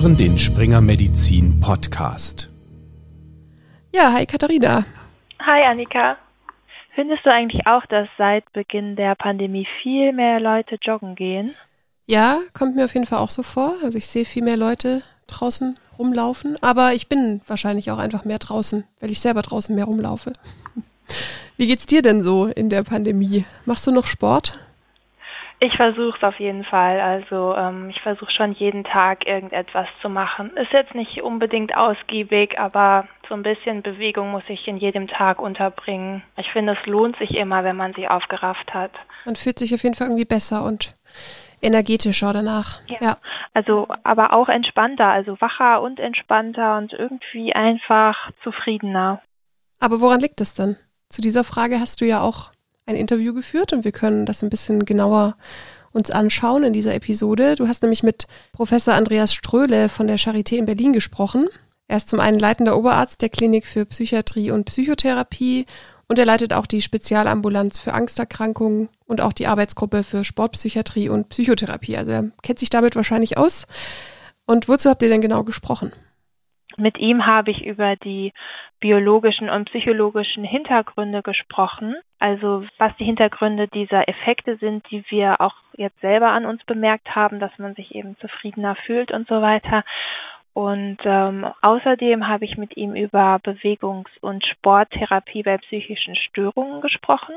hören den Springer Medizin Podcast. Ja, hi Katharina. Hi Annika. Findest du eigentlich auch, dass seit Beginn der Pandemie viel mehr Leute joggen gehen? Ja, kommt mir auf jeden Fall auch so vor. Also ich sehe viel mehr Leute draußen rumlaufen, aber ich bin wahrscheinlich auch einfach mehr draußen, weil ich selber draußen mehr rumlaufe. Wie geht's dir denn so in der Pandemie? Machst du noch Sport? Ich versuche es auf jeden Fall. Also ähm, ich versuche schon jeden Tag irgendetwas zu machen. Ist jetzt nicht unbedingt ausgiebig, aber so ein bisschen Bewegung muss ich in jedem Tag unterbringen. Ich finde, es lohnt sich immer, wenn man sich aufgerafft hat. Man fühlt sich auf jeden Fall irgendwie besser und energetischer danach. Ja. ja. Also, aber auch entspannter, also wacher und entspannter und irgendwie einfach zufriedener. Aber woran liegt es denn? Zu dieser Frage hast du ja auch ein Interview geführt und wir können das ein bisschen genauer uns anschauen in dieser Episode. Du hast nämlich mit Professor Andreas Ströhle von der Charité in Berlin gesprochen. Er ist zum einen leitender Oberarzt der Klinik für Psychiatrie und Psychotherapie und er leitet auch die Spezialambulanz für Angsterkrankungen und auch die Arbeitsgruppe für Sportpsychiatrie und Psychotherapie. Also er kennt sich damit wahrscheinlich aus. Und wozu habt ihr denn genau gesprochen? Mit ihm habe ich über die biologischen und psychologischen Hintergründe gesprochen. Also was die Hintergründe dieser Effekte sind, die wir auch jetzt selber an uns bemerkt haben, dass man sich eben zufriedener fühlt und so weiter. Und ähm, außerdem habe ich mit ihm über Bewegungs- und Sporttherapie bei psychischen Störungen gesprochen,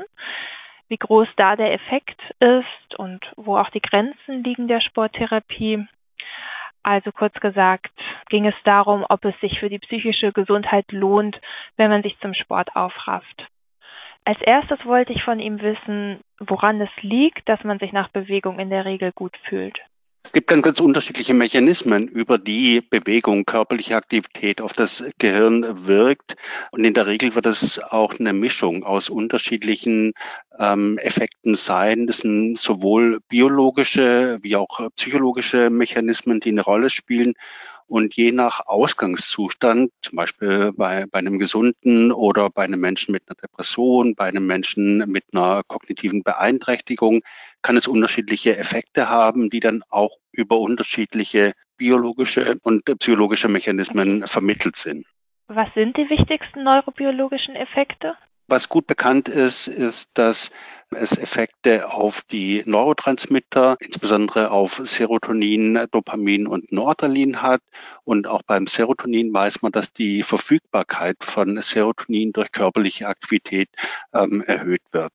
wie groß da der Effekt ist und wo auch die Grenzen liegen der Sporttherapie. Also kurz gesagt ging es darum, ob es sich für die psychische Gesundheit lohnt, wenn man sich zum Sport aufrafft. Als erstes wollte ich von ihm wissen, woran es liegt, dass man sich nach Bewegung in der Regel gut fühlt. Es gibt ganz, ganz unterschiedliche Mechanismen, über die Bewegung, körperliche Aktivität auf das Gehirn wirkt. Und in der Regel wird es auch eine Mischung aus unterschiedlichen ähm, Effekten sein. Das sind sowohl biologische wie auch psychologische Mechanismen, die eine Rolle spielen. Und je nach Ausgangszustand, zum Beispiel bei, bei einem Gesunden oder bei einem Menschen mit einer Depression, bei einem Menschen mit einer kognitiven Beeinträchtigung, kann es unterschiedliche Effekte haben, die dann auch über unterschiedliche biologische und psychologische Mechanismen vermittelt sind. Was sind die wichtigsten neurobiologischen Effekte? Was gut bekannt ist, ist, dass es Effekte auf die Neurotransmitter, insbesondere auf Serotonin, Dopamin und Noradrenalin hat. Und auch beim Serotonin weiß man, dass die Verfügbarkeit von Serotonin durch körperliche Aktivität ähm, erhöht wird.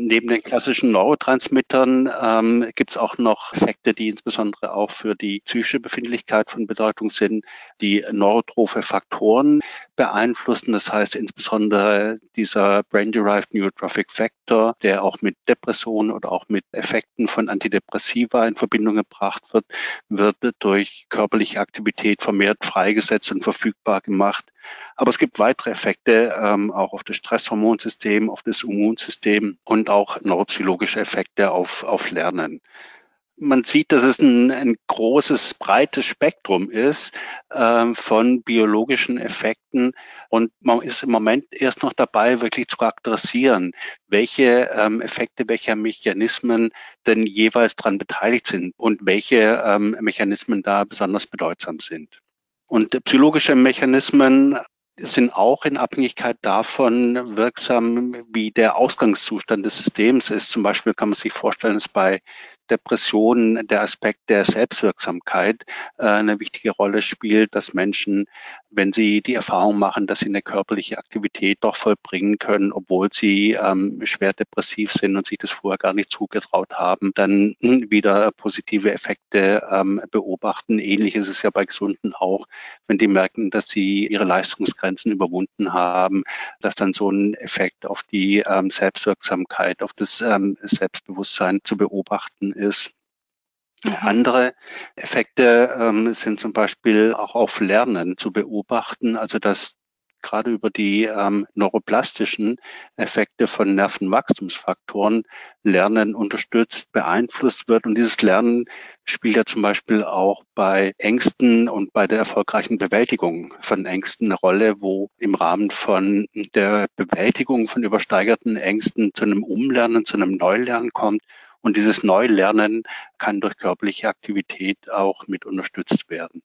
Neben den klassischen Neurotransmittern ähm, gibt es auch noch Effekte, die insbesondere auch für die psychische Befindlichkeit von Bedeutung sind, die neurotrophe Faktoren beeinflussen. Das heißt insbesondere dieser Brain-Derived Neurotrophic Factor, der auch mit Depressionen oder auch mit Effekten von Antidepressiva in Verbindung gebracht wird, wird durch körperliche Aktivität vermehrt freigesetzt und verfügbar gemacht. Aber es gibt weitere Effekte ähm, auch auf das Stresshormonsystem, auf das Immunsystem und auch neuropsychologische Effekte auf, auf Lernen man sieht, dass es ein, ein großes, breites Spektrum ist ähm, von biologischen Effekten und man ist im Moment erst noch dabei, wirklich zu charakterisieren, welche ähm, Effekte, welche Mechanismen denn jeweils daran beteiligt sind und welche ähm, Mechanismen da besonders bedeutsam sind. Und psychologische Mechanismen sind auch in Abhängigkeit davon wirksam, wie der Ausgangszustand des Systems ist. Zum Beispiel kann man sich vorstellen, dass bei Depressionen der Aspekt der Selbstwirksamkeit äh, eine wichtige Rolle spielt, dass Menschen, wenn sie die Erfahrung machen, dass sie eine körperliche Aktivität doch vollbringen können, obwohl sie ähm, schwer depressiv sind und sich das vorher gar nicht zugetraut haben, dann wieder positive Effekte ähm, beobachten. Ähnlich ist es ja bei Gesunden auch, wenn die merken, dass sie ihre Leistungsgrenzen überwunden haben, dass dann so ein Effekt auf die ähm, Selbstwirksamkeit, auf das Selbstbewusstsein zu beobachten ist. Mhm. Andere Effekte ähm, sind zum Beispiel auch auf Lernen zu beobachten, also dass gerade über die ähm, neuroplastischen Effekte von Nervenwachstumsfaktoren Lernen unterstützt, beeinflusst wird. Und dieses Lernen spielt ja zum Beispiel auch bei Ängsten und bei der erfolgreichen Bewältigung von Ängsten eine Rolle, wo im Rahmen von der Bewältigung von übersteigerten Ängsten zu einem Umlernen, zu einem Neulernen kommt und dieses Neulernen kann durch körperliche Aktivität auch mit unterstützt werden.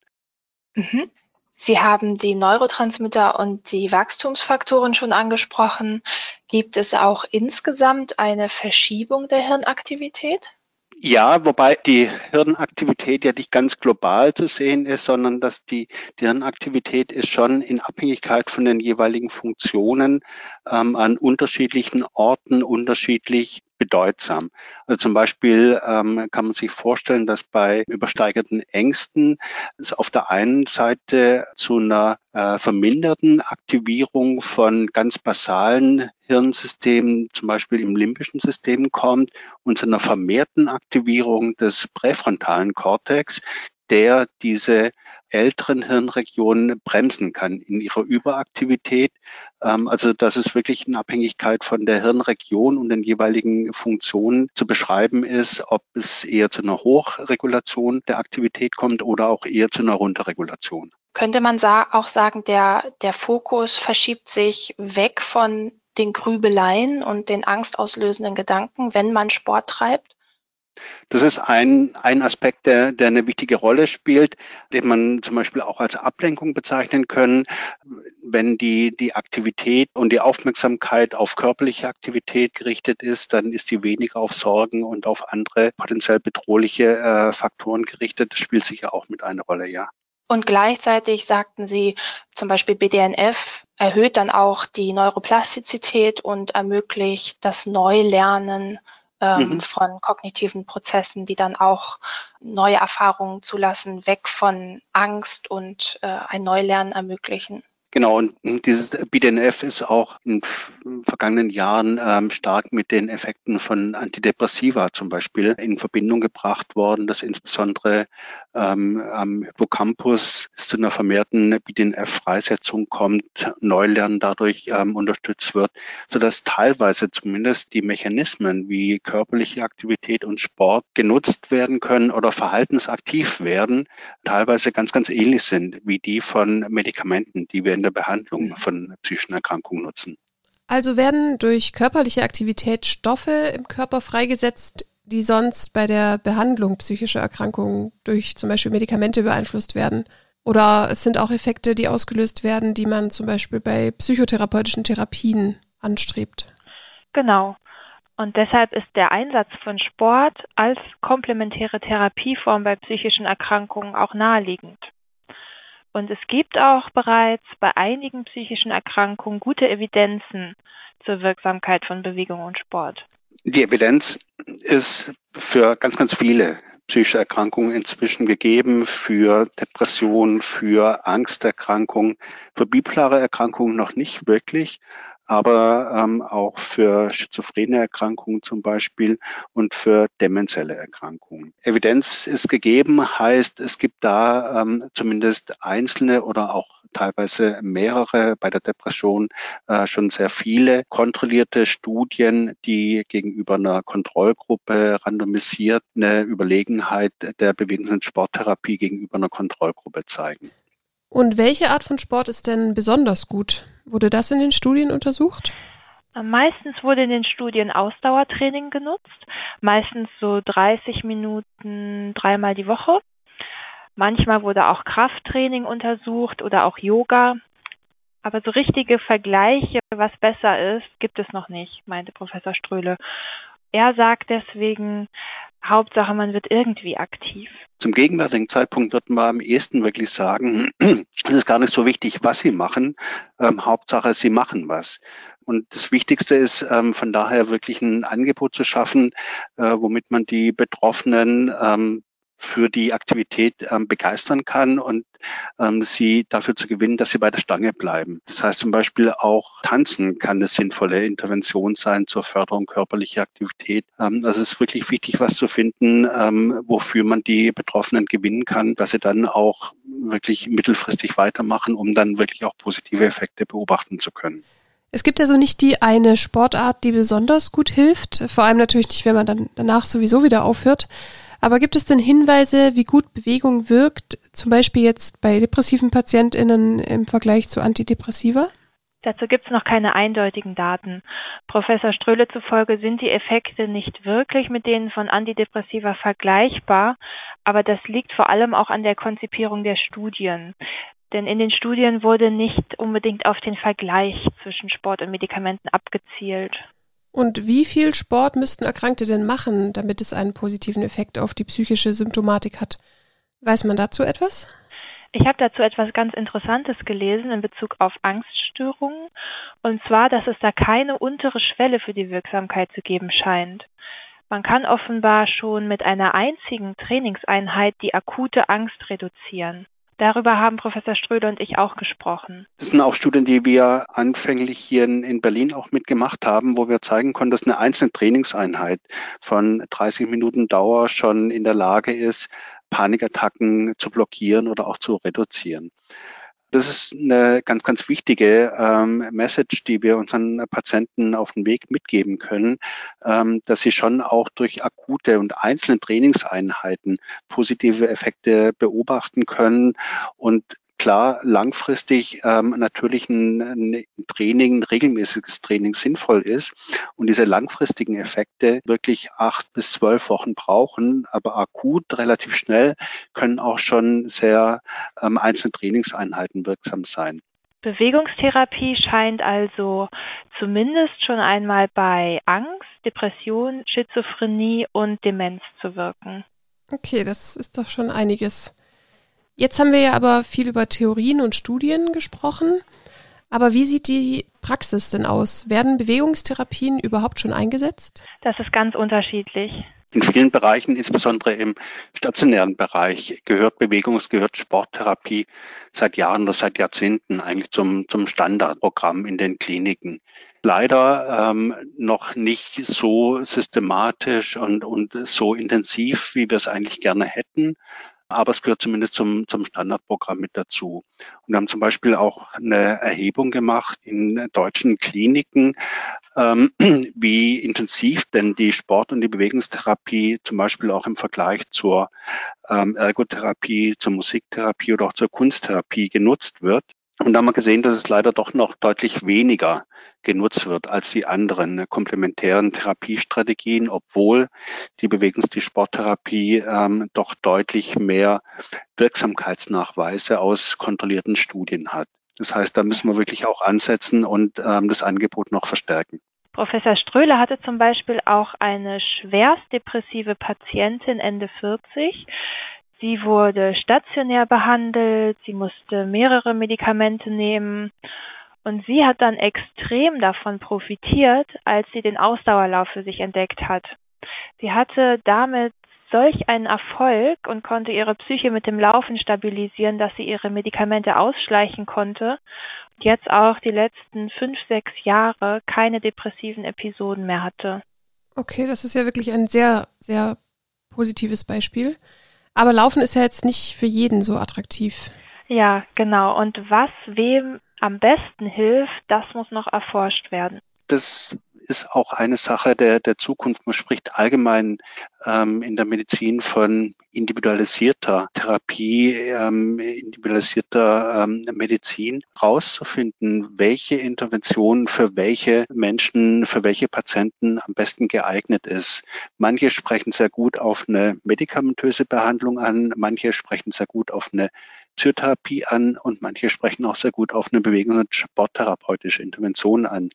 Mhm. Sie haben die Neurotransmitter und die Wachstumsfaktoren schon angesprochen. Gibt es auch insgesamt eine Verschiebung der Hirnaktivität? Ja, wobei die Hirnaktivität ja nicht ganz global zu sehen ist, sondern dass die, die Hirnaktivität ist schon in Abhängigkeit von den jeweiligen Funktionen ähm, an unterschiedlichen Orten unterschiedlich bedeutsam. Also zum Beispiel ähm, kann man sich vorstellen, dass bei übersteigerten Ängsten es auf der einen Seite zu einer äh, verminderten Aktivierung von ganz basalen Hirnsystemen, zum Beispiel im limbischen System kommt und zu einer vermehrten Aktivierung des präfrontalen Kortex, der diese älteren Hirnregionen bremsen kann in ihrer Überaktivität. Ähm, also dass es wirklich in Abhängigkeit von der Hirnregion und den jeweiligen Funktionen zu beschreiben ist, ob es eher zu einer Hochregulation der Aktivität kommt oder auch eher zu einer Runterregulation. Könnte man auch sagen, der, der Fokus verschiebt sich weg von den Grübeleien und den angstauslösenden Gedanken, wenn man Sport treibt? Das ist ein, ein Aspekt, der, der eine wichtige Rolle spielt, den man zum Beispiel auch als Ablenkung bezeichnen können. Wenn die, die Aktivität und die Aufmerksamkeit auf körperliche Aktivität gerichtet ist, dann ist die weniger auf Sorgen und auf andere potenziell bedrohliche äh, Faktoren gerichtet. Das spielt sicher auch mit einer Rolle, ja. Und gleichzeitig sagten Sie, zum Beispiel BDNF erhöht dann auch die Neuroplastizität und ermöglicht das Neulernen ähm, mhm. von kognitiven Prozessen, die dann auch neue Erfahrungen zulassen, weg von Angst und äh, ein Neulernen ermöglichen. Genau, und dieses BDNF ist auch in vergangenen Jahren ähm, stark mit den Effekten von Antidepressiva zum Beispiel in Verbindung gebracht worden, dass insbesondere ähm, am Hippocampus zu einer vermehrten BDNF-Freisetzung kommt, Neulernen dadurch ähm, unterstützt wird, sodass teilweise zumindest die Mechanismen wie körperliche Aktivität und Sport genutzt werden können oder verhaltensaktiv werden, teilweise ganz, ganz ähnlich sind wie die von Medikamenten, die wir in der Behandlung von psychischen Erkrankungen nutzen. Also werden durch körperliche Aktivität Stoffe im Körper freigesetzt, die sonst bei der Behandlung psychischer Erkrankungen durch zum Beispiel Medikamente beeinflusst werden. Oder es sind auch Effekte, die ausgelöst werden, die man zum Beispiel bei psychotherapeutischen Therapien anstrebt. Genau. Und deshalb ist der Einsatz von Sport als komplementäre Therapieform bei psychischen Erkrankungen auch naheliegend. Und es gibt auch bereits bei einigen psychischen Erkrankungen gute Evidenzen zur Wirksamkeit von Bewegung und Sport. Die Evidenz ist für ganz, ganz viele psychische Erkrankungen inzwischen gegeben, für Depressionen, für Angsterkrankungen, für bipolare Erkrankungen noch nicht wirklich aber ähm, auch für schizophrene Erkrankungen zum Beispiel und für demenzielle Erkrankungen. Evidenz ist gegeben, heißt, es gibt da ähm, zumindest einzelne oder auch teilweise mehrere bei der Depression äh, schon sehr viele kontrollierte Studien, die gegenüber einer Kontrollgruppe randomisiert eine Überlegenheit der Bewegungs- und Sporttherapie gegenüber einer Kontrollgruppe zeigen. Und welche Art von Sport ist denn besonders gut? Wurde das in den Studien untersucht? Meistens wurde in den Studien Ausdauertraining genutzt, meistens so 30 Minuten dreimal die Woche. Manchmal wurde auch Krafttraining untersucht oder auch Yoga. Aber so richtige Vergleiche, was besser ist, gibt es noch nicht, meinte Professor Ströhle. Er sagt deswegen, Hauptsache, man wird irgendwie aktiv. Zum gegenwärtigen Zeitpunkt würden wir am ehesten wirklich sagen, es ist gar nicht so wichtig, was Sie machen. Ähm, Hauptsache, Sie machen was. Und das Wichtigste ist ähm, von daher wirklich ein Angebot zu schaffen, äh, womit man die Betroffenen ähm, für die Aktivität ähm, begeistern kann und ähm, sie dafür zu gewinnen, dass sie bei der Stange bleiben. Das heißt zum Beispiel auch Tanzen kann eine sinnvolle Intervention sein zur Förderung körperlicher Aktivität. Ähm, das ist wirklich wichtig, was zu finden, ähm, wofür man die Betroffenen gewinnen kann, dass sie dann auch wirklich mittelfristig weitermachen, um dann wirklich auch positive Effekte beobachten zu können. Es gibt also nicht die eine Sportart, die besonders gut hilft, vor allem natürlich nicht, wenn man dann danach sowieso wieder aufhört. Aber gibt es denn Hinweise, wie gut Bewegung wirkt, zum Beispiel jetzt bei depressiven PatientInnen im Vergleich zu Antidepressiva? Dazu gibt es noch keine eindeutigen Daten. Professor Ströhle zufolge sind die Effekte nicht wirklich mit denen von Antidepressiva vergleichbar, aber das liegt vor allem auch an der Konzipierung der Studien. Denn in den Studien wurde nicht unbedingt auf den Vergleich zwischen Sport und Medikamenten abgezielt. Und wie viel Sport müssten Erkrankte denn machen, damit es einen positiven Effekt auf die psychische Symptomatik hat? Weiß man dazu etwas? Ich habe dazu etwas ganz Interessantes gelesen in Bezug auf Angststörungen, und zwar, dass es da keine untere Schwelle für die Wirksamkeit zu geben scheint. Man kann offenbar schon mit einer einzigen Trainingseinheit die akute Angst reduzieren. Darüber haben Professor Ströder und ich auch gesprochen. Das sind auch Studien, die wir anfänglich hier in, in, Berlin auch mitgemacht haben, wo wir zeigen konnten, dass eine einzelne Trainingseinheit von 30 Minuten Dauer schon in der Lage ist, Panikattacken zu blockieren oder auch zu reduzieren. Das ist eine ganz, ganz wichtige ähm, Message, die wir unseren Patienten auf den Weg mitgeben können, ähm, dass sie schon auch durch akute und einzelne Trainingseinheiten positive Effekte beobachten können und klar langfristig ähm, natürlich ein, ein, Training, ein regelmäßiges Training sinnvoll ist und diese langfristigen Effekte wirklich acht bis zwölf Wochen brauchen, aber akut relativ schnell können auch schon sehr ähm, einzelne Trainingseinheiten wirksam sein. Bewegungstherapie scheint also zumindest schon einmal bei Angst, Depression, Schizophrenie und Demenz zu wirken. Okay, das ist doch schon einiges. Jetzt haben wir ja aber viel über Theorien und Studien gesprochen. Aber wie sieht die Praxis denn aus? Werden Bewegungstherapien überhaupt schon eingesetzt? Das ist ganz unterschiedlich. In vielen Bereichen, insbesondere im stationären Bereich, gehört Bewegungs-, gehört Sporttherapie seit Jahren oder seit Jahrzehnten eigentlich zum, zum Standardprogramm in den Kliniken. Leider ähm, noch nicht so systematisch und, und so intensiv, wie wir es eigentlich gerne hätten aber es gehört zumindest zum, zum Standardprogramm mit dazu. Und wir haben zum Beispiel auch eine Erhebung gemacht in deutschen Kliniken, ähm, wie intensiv denn die Sport- und die Bewegungstherapie zum Beispiel auch im Vergleich zur ähm, Ergotherapie, zur Musiktherapie oder auch zur Kunsttherapie genutzt wird. Und da haben wir gesehen, dass es leider doch noch deutlich weniger genutzt wird als die anderen komplementären Therapiestrategien, obwohl die Bewegungs-, die Sporttherapie ähm, doch deutlich mehr Wirksamkeitsnachweise aus kontrollierten Studien hat. Das heißt, da müssen wir wirklich auch ansetzen und ähm, das Angebot noch verstärken. Professor Ströhle hatte zum Beispiel auch eine schwerst depressive Patientin Ende 40, Sie wurde stationär behandelt, sie musste mehrere Medikamente nehmen und sie hat dann extrem davon profitiert, als sie den Ausdauerlauf für sich entdeckt hat. Sie hatte damit solch einen Erfolg und konnte ihre Psyche mit dem Laufen stabilisieren, dass sie ihre Medikamente ausschleichen konnte und jetzt auch die letzten fünf, sechs Jahre keine depressiven Episoden mehr hatte. Okay, das ist ja wirklich ein sehr, sehr positives Beispiel. Aber Laufen ist ja jetzt nicht für jeden so attraktiv. Ja, genau. Und was wem am besten hilft, das muss noch erforscht werden. Das ist auch eine Sache der, der Zukunft. Man spricht allgemein ähm, in der Medizin von individualisierter Therapie, ähm, individualisierter ähm, Medizin, rauszufinden, welche Intervention für welche Menschen, für welche Patienten am besten geeignet ist. Manche sprechen sehr gut auf eine medikamentöse Behandlung an, manche sprechen sehr gut auf eine Psychotherapie an und manche sprechen auch sehr gut auf eine Bewegungs- und sporttherapeutische Intervention an.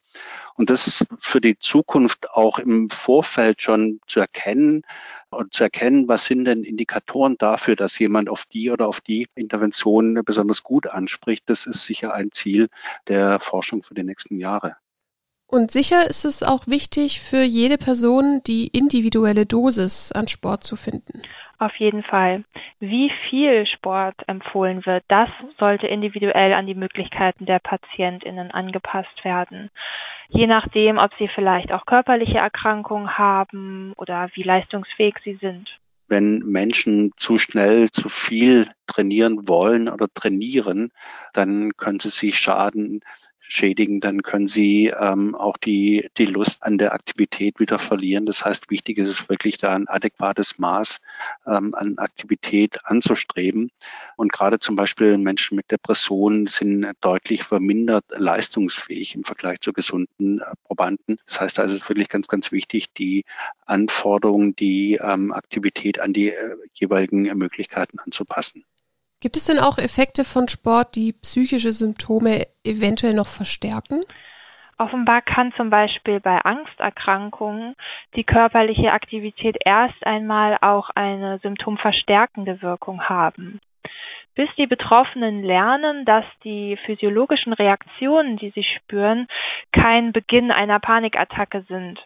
Und das für die Zukunft auch im Vorfeld schon zu erkennen und zu erkennen, was sind denn Indikatoren dafür, dass jemand auf die oder auf die Intervention besonders gut anspricht, das ist sicher ein Ziel der Forschung für die nächsten Jahre. Und sicher ist es auch wichtig für jede Person, die individuelle Dosis an Sport zu finden. Auf jeden Fall. Wie viel Sport empfohlen wird, das sollte individuell an die Möglichkeiten der Patientinnen angepasst werden. Je nachdem, ob sie vielleicht auch körperliche Erkrankungen haben oder wie leistungsfähig sie sind. Wenn Menschen zu schnell zu viel trainieren wollen oder trainieren, dann können sie sich schaden schädigen, dann können sie ähm, auch die, die Lust an der Aktivität wieder verlieren. Das heißt, wichtig ist es wirklich, da ein adäquates Maß ähm, an Aktivität anzustreben. Und gerade zum Beispiel Menschen mit Depressionen sind deutlich vermindert leistungsfähig im Vergleich zu gesunden äh, Probanden. Das heißt, da ist es wirklich ganz, ganz wichtig, die Anforderungen, die ähm, Aktivität an die äh, jeweiligen Möglichkeiten anzupassen. Gibt es denn auch Effekte von Sport, die psychische Symptome eventuell noch verstärken? Offenbar kann zum Beispiel bei Angsterkrankungen die körperliche Aktivität erst einmal auch eine symptomverstärkende Wirkung haben. Bis die Betroffenen lernen, dass die physiologischen Reaktionen, die sie spüren, kein Beginn einer Panikattacke sind.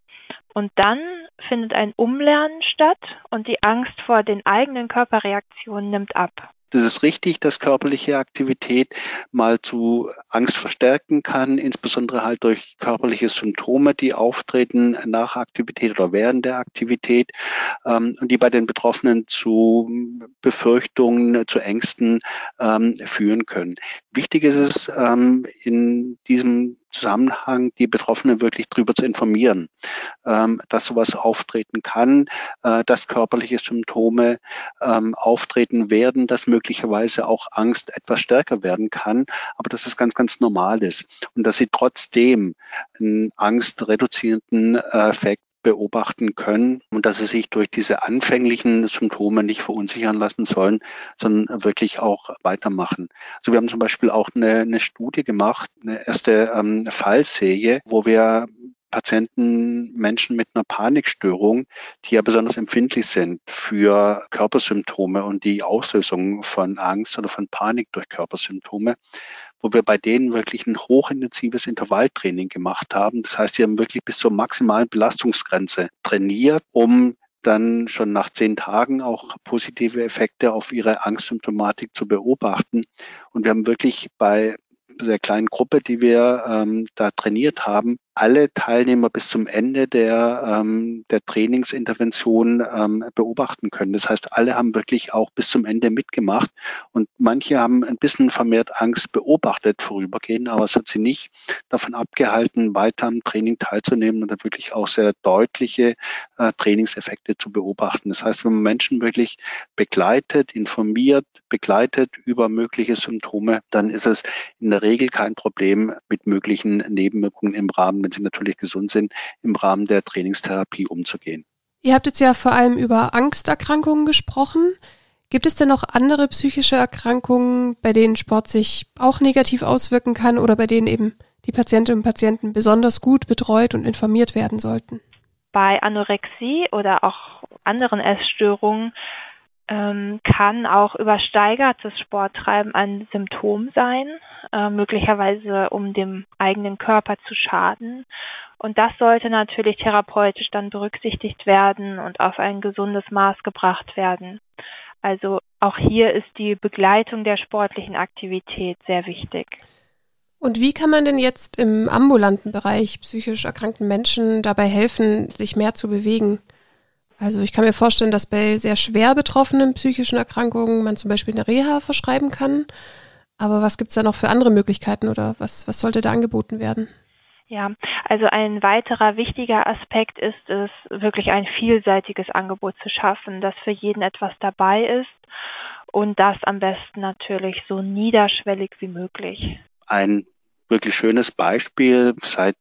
Und dann findet ein Umlernen statt und die Angst vor den eigenen Körperreaktionen nimmt ab. Das ist richtig, dass körperliche Aktivität mal zu Angst verstärken kann, insbesondere halt durch körperliche Symptome, die auftreten nach Aktivität oder während der Aktivität ähm, und die bei den Betroffenen zu Befürchtungen, zu Ängsten ähm, führen können. Wichtig ist es ähm, in diesem Zusammenhang die Betroffenen wirklich darüber zu informieren, ähm, dass sowas auftreten kann, äh, dass körperliche Symptome ähm, auftreten werden, dass möglicherweise auch Angst etwas stärker werden kann, aber dass es ganz, ganz normal ist. Und dass sie trotzdem einen angstreduzierenden äh, Effekt beobachten können und dass sie sich durch diese anfänglichen Symptome nicht verunsichern lassen sollen, sondern wirklich auch weitermachen. Also wir haben zum Beispiel auch eine, eine Studie gemacht, eine erste ähm, Fallserie, wo wir Patienten, Menschen mit einer Panikstörung, die ja besonders empfindlich sind für Körpersymptome und die Auslösung von Angst oder von Panik durch Körpersymptome, wo wir bei denen wirklich ein hochintensives Intervalltraining gemacht haben. Das heißt, sie haben wirklich bis zur maximalen Belastungsgrenze trainiert, um dann schon nach zehn Tagen auch positive Effekte auf ihre Angstsymptomatik zu beobachten. Und wir haben wirklich bei der kleinen Gruppe, die wir ähm, da trainiert haben, alle Teilnehmer bis zum Ende der, ähm, der Trainingsintervention ähm, beobachten können. Das heißt, alle haben wirklich auch bis zum Ende mitgemacht und manche haben ein bisschen vermehrt Angst beobachtet vorübergehend, aber es hat sie nicht davon abgehalten, weiter am Training teilzunehmen und dann wirklich auch sehr deutliche äh, Trainingseffekte zu beobachten. Das heißt, wenn man Menschen wirklich begleitet, informiert, begleitet über mögliche Symptome, dann ist es in der Regel kein Problem mit möglichen Nebenwirkungen im Rahmen wenn sie natürlich gesund sind, im Rahmen der Trainingstherapie umzugehen. Ihr habt jetzt ja vor allem über Angsterkrankungen gesprochen. Gibt es denn noch andere psychische Erkrankungen, bei denen Sport sich auch negativ auswirken kann oder bei denen eben die Patientinnen und Patienten besonders gut betreut und informiert werden sollten? Bei Anorexie oder auch anderen Essstörungen ähm, kann auch übersteigertes Sporttreiben ein Symptom sein, äh, möglicherweise um dem eigenen Körper zu schaden. Und das sollte natürlich therapeutisch dann berücksichtigt werden und auf ein gesundes Maß gebracht werden. Also auch hier ist die Begleitung der sportlichen Aktivität sehr wichtig. Und wie kann man denn jetzt im ambulanten Bereich psychisch erkrankten Menschen dabei helfen, sich mehr zu bewegen? Also ich kann mir vorstellen, dass bei sehr schwer betroffenen psychischen Erkrankungen man zum Beispiel eine Reha verschreiben kann. Aber was gibt es da noch für andere Möglichkeiten oder was, was sollte da angeboten werden? Ja, also ein weiterer wichtiger Aspekt ist es, wirklich ein vielseitiges Angebot zu schaffen, dass für jeden etwas dabei ist und das am besten natürlich so niederschwellig wie möglich. Ein wirklich schönes Beispiel seit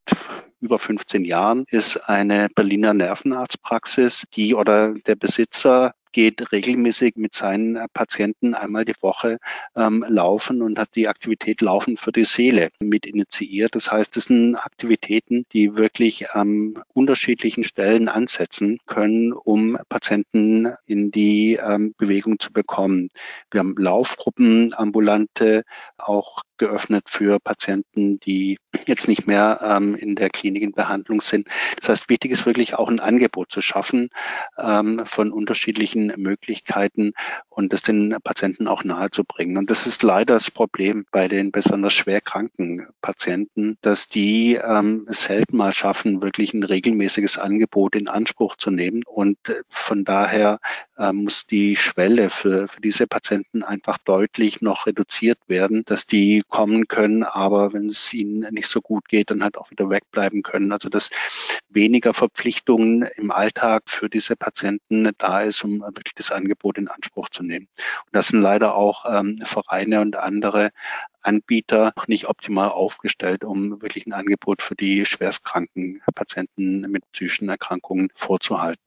über 15 Jahren ist eine Berliner Nervenarztpraxis, die oder der Besitzer geht regelmäßig mit seinen Patienten einmal die Woche ähm, laufen und hat die Aktivität Laufen für die Seele mit initiiert. Das heißt, es sind Aktivitäten, die wirklich an unterschiedlichen Stellen ansetzen können, um Patienten in die ähm, Bewegung zu bekommen. Wir haben Laufgruppen, ambulante, auch geöffnet für Patienten, die jetzt nicht mehr ähm, in der Klinik in Behandlung sind. Das heißt, wichtig ist wirklich auch ein Angebot zu schaffen ähm, von unterschiedlichen Möglichkeiten und das den Patienten auch nahezubringen. Und das ist leider das Problem bei den besonders schwer kranken Patienten, dass die ähm, es selten mal schaffen, wirklich ein regelmäßiges Angebot in Anspruch zu nehmen. Und äh, von daher äh, muss die Schwelle für, für diese Patienten einfach deutlich noch reduziert werden, dass die kommen können, aber wenn es ihnen nicht so gut geht, dann halt auch wieder wegbleiben können. Also dass weniger Verpflichtungen im Alltag für diese Patienten da ist, um wirklich das Angebot in Anspruch zu nehmen. Und das sind leider auch ähm, Vereine und andere Anbieter nicht optimal aufgestellt, um wirklich ein Angebot für die schwerstkranken Patienten mit psychischen Erkrankungen vorzuhalten.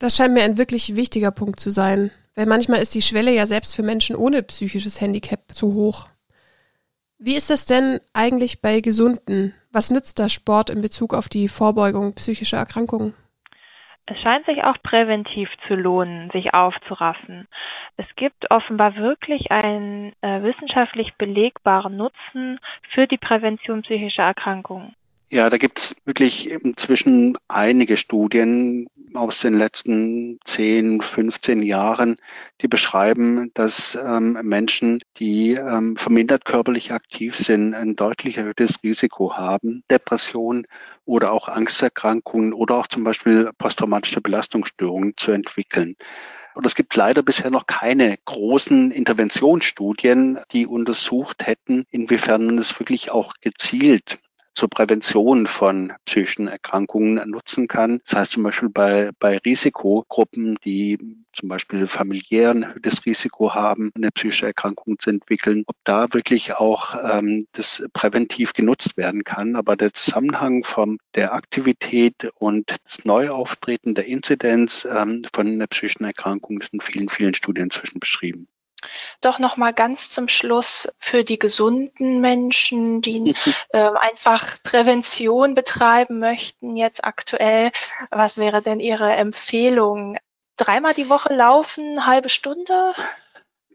Das scheint mir ein wirklich wichtiger Punkt zu sein, weil manchmal ist die Schwelle ja selbst für Menschen ohne psychisches Handicap zu hoch. Wie ist das denn eigentlich bei Gesunden? Was nützt da Sport in Bezug auf die Vorbeugung psychischer Erkrankungen? Es scheint sich auch präventiv zu lohnen, sich aufzuraffen. Es gibt offenbar wirklich einen äh, wissenschaftlich belegbaren Nutzen für die Prävention psychischer Erkrankungen. Ja, da gibt es wirklich inzwischen einige Studien aus den letzten 10, 15 Jahren, die beschreiben, dass ähm, Menschen, die ähm, vermindert körperlich aktiv sind, ein deutlich erhöhtes Risiko haben, Depressionen oder auch Angsterkrankungen oder auch zum Beispiel posttraumatische Belastungsstörungen zu entwickeln. Und es gibt leider bisher noch keine großen Interventionsstudien, die untersucht hätten, inwiefern man es wirklich auch gezielt zur Prävention von psychischen Erkrankungen nutzen kann. Das heißt zum Beispiel bei, bei Risikogruppen, die zum Beispiel familiär ein erhöhtes Risiko haben, eine psychische Erkrankung zu entwickeln, ob da wirklich auch ähm, das präventiv genutzt werden kann. Aber der Zusammenhang von der Aktivität und das Neuauftreten der Inzidenz ähm, von einer psychischen Erkrankung ist in vielen, vielen Studien inzwischen beschrieben. Doch noch mal ganz zum Schluss für die gesunden Menschen, die äh, einfach Prävention betreiben möchten jetzt aktuell. Was wäre denn Ihre Empfehlung? Dreimal die Woche laufen, halbe Stunde?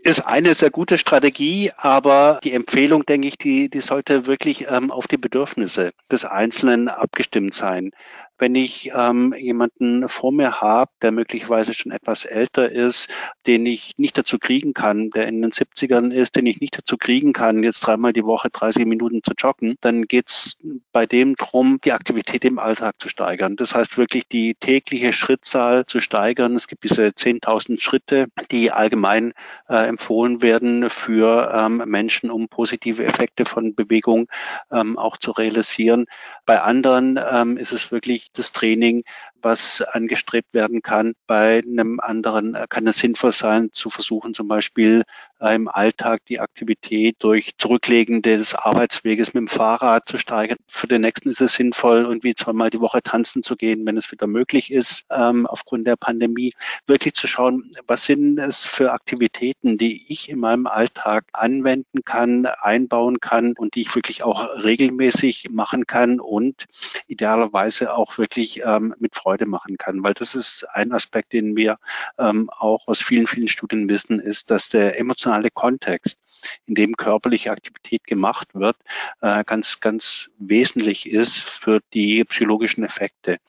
ist eine sehr gute Strategie, aber die Empfehlung, denke ich, die, die sollte wirklich ähm, auf die Bedürfnisse des Einzelnen abgestimmt sein wenn ich ähm, jemanden vor mir habe, der möglicherweise schon etwas älter ist, den ich nicht dazu kriegen kann, der in den 70ern ist, den ich nicht dazu kriegen kann, jetzt dreimal die Woche 30 Minuten zu joggen, dann geht's bei dem drum, die Aktivität im Alltag zu steigern. Das heißt wirklich die tägliche Schrittzahl zu steigern. Es gibt diese 10.000 Schritte, die allgemein äh, empfohlen werden für ähm, Menschen, um positive Effekte von Bewegung ähm, auch zu realisieren. Bei anderen ähm, ist es wirklich das Training, was angestrebt werden kann. Bei einem anderen äh, kann es sinnvoll sein, zu versuchen, zum Beispiel äh, im Alltag die Aktivität durch Zurücklegen des Arbeitsweges mit dem Fahrrad zu steigern. Für den nächsten ist es sinnvoll, irgendwie zweimal die Woche tanzen zu gehen, wenn es wieder möglich ist, ähm, aufgrund der Pandemie. Wirklich zu schauen, was sind es für Aktivitäten, die ich in meinem Alltag anwenden kann, einbauen kann und die ich wirklich auch regelmäßig machen kann und idealerweise auch wirklich ähm, mit Freude machen kann. Weil das ist ein Aspekt, den wir ähm, auch aus vielen, vielen Studien wissen, ist, dass der emotionale Kontext, in dem körperliche Aktivität gemacht wird, äh, ganz, ganz wesentlich ist für die psychologischen Effekte.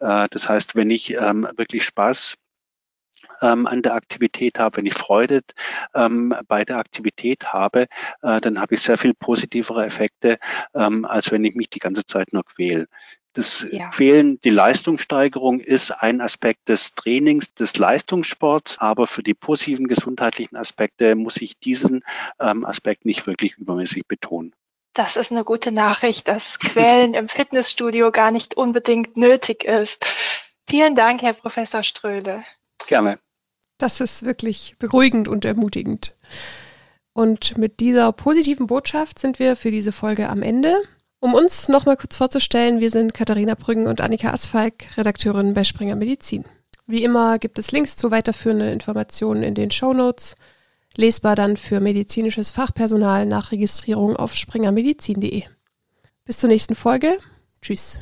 Äh, das heißt, wenn ich ähm, wirklich Spaß ähm, an der Aktivität habe, wenn ich Freude ähm, bei der Aktivität habe, äh, dann habe ich sehr viel positivere Effekte, ähm, als wenn ich mich die ganze Zeit nur quäle. Das ja. Fehlen, die Leistungssteigerung ist ein Aspekt des Trainings, des Leistungssports, aber für die positiven gesundheitlichen Aspekte muss ich diesen ähm, Aspekt nicht wirklich übermäßig betonen. Das ist eine gute Nachricht, dass Quälen im Fitnessstudio gar nicht unbedingt nötig ist. Vielen Dank, Herr Professor Ströhle. Gerne. Das ist wirklich beruhigend und ermutigend. Und mit dieser positiven Botschaft sind wir für diese Folge am Ende. Um uns nochmal kurz vorzustellen, wir sind Katharina Brüggen und Annika Asfalk, Redakteurin bei Springer Medizin. Wie immer gibt es Links zu weiterführenden Informationen in den Show Notes, lesbar dann für medizinisches Fachpersonal nach Registrierung auf springermedizin.de. Bis zur nächsten Folge. Tschüss.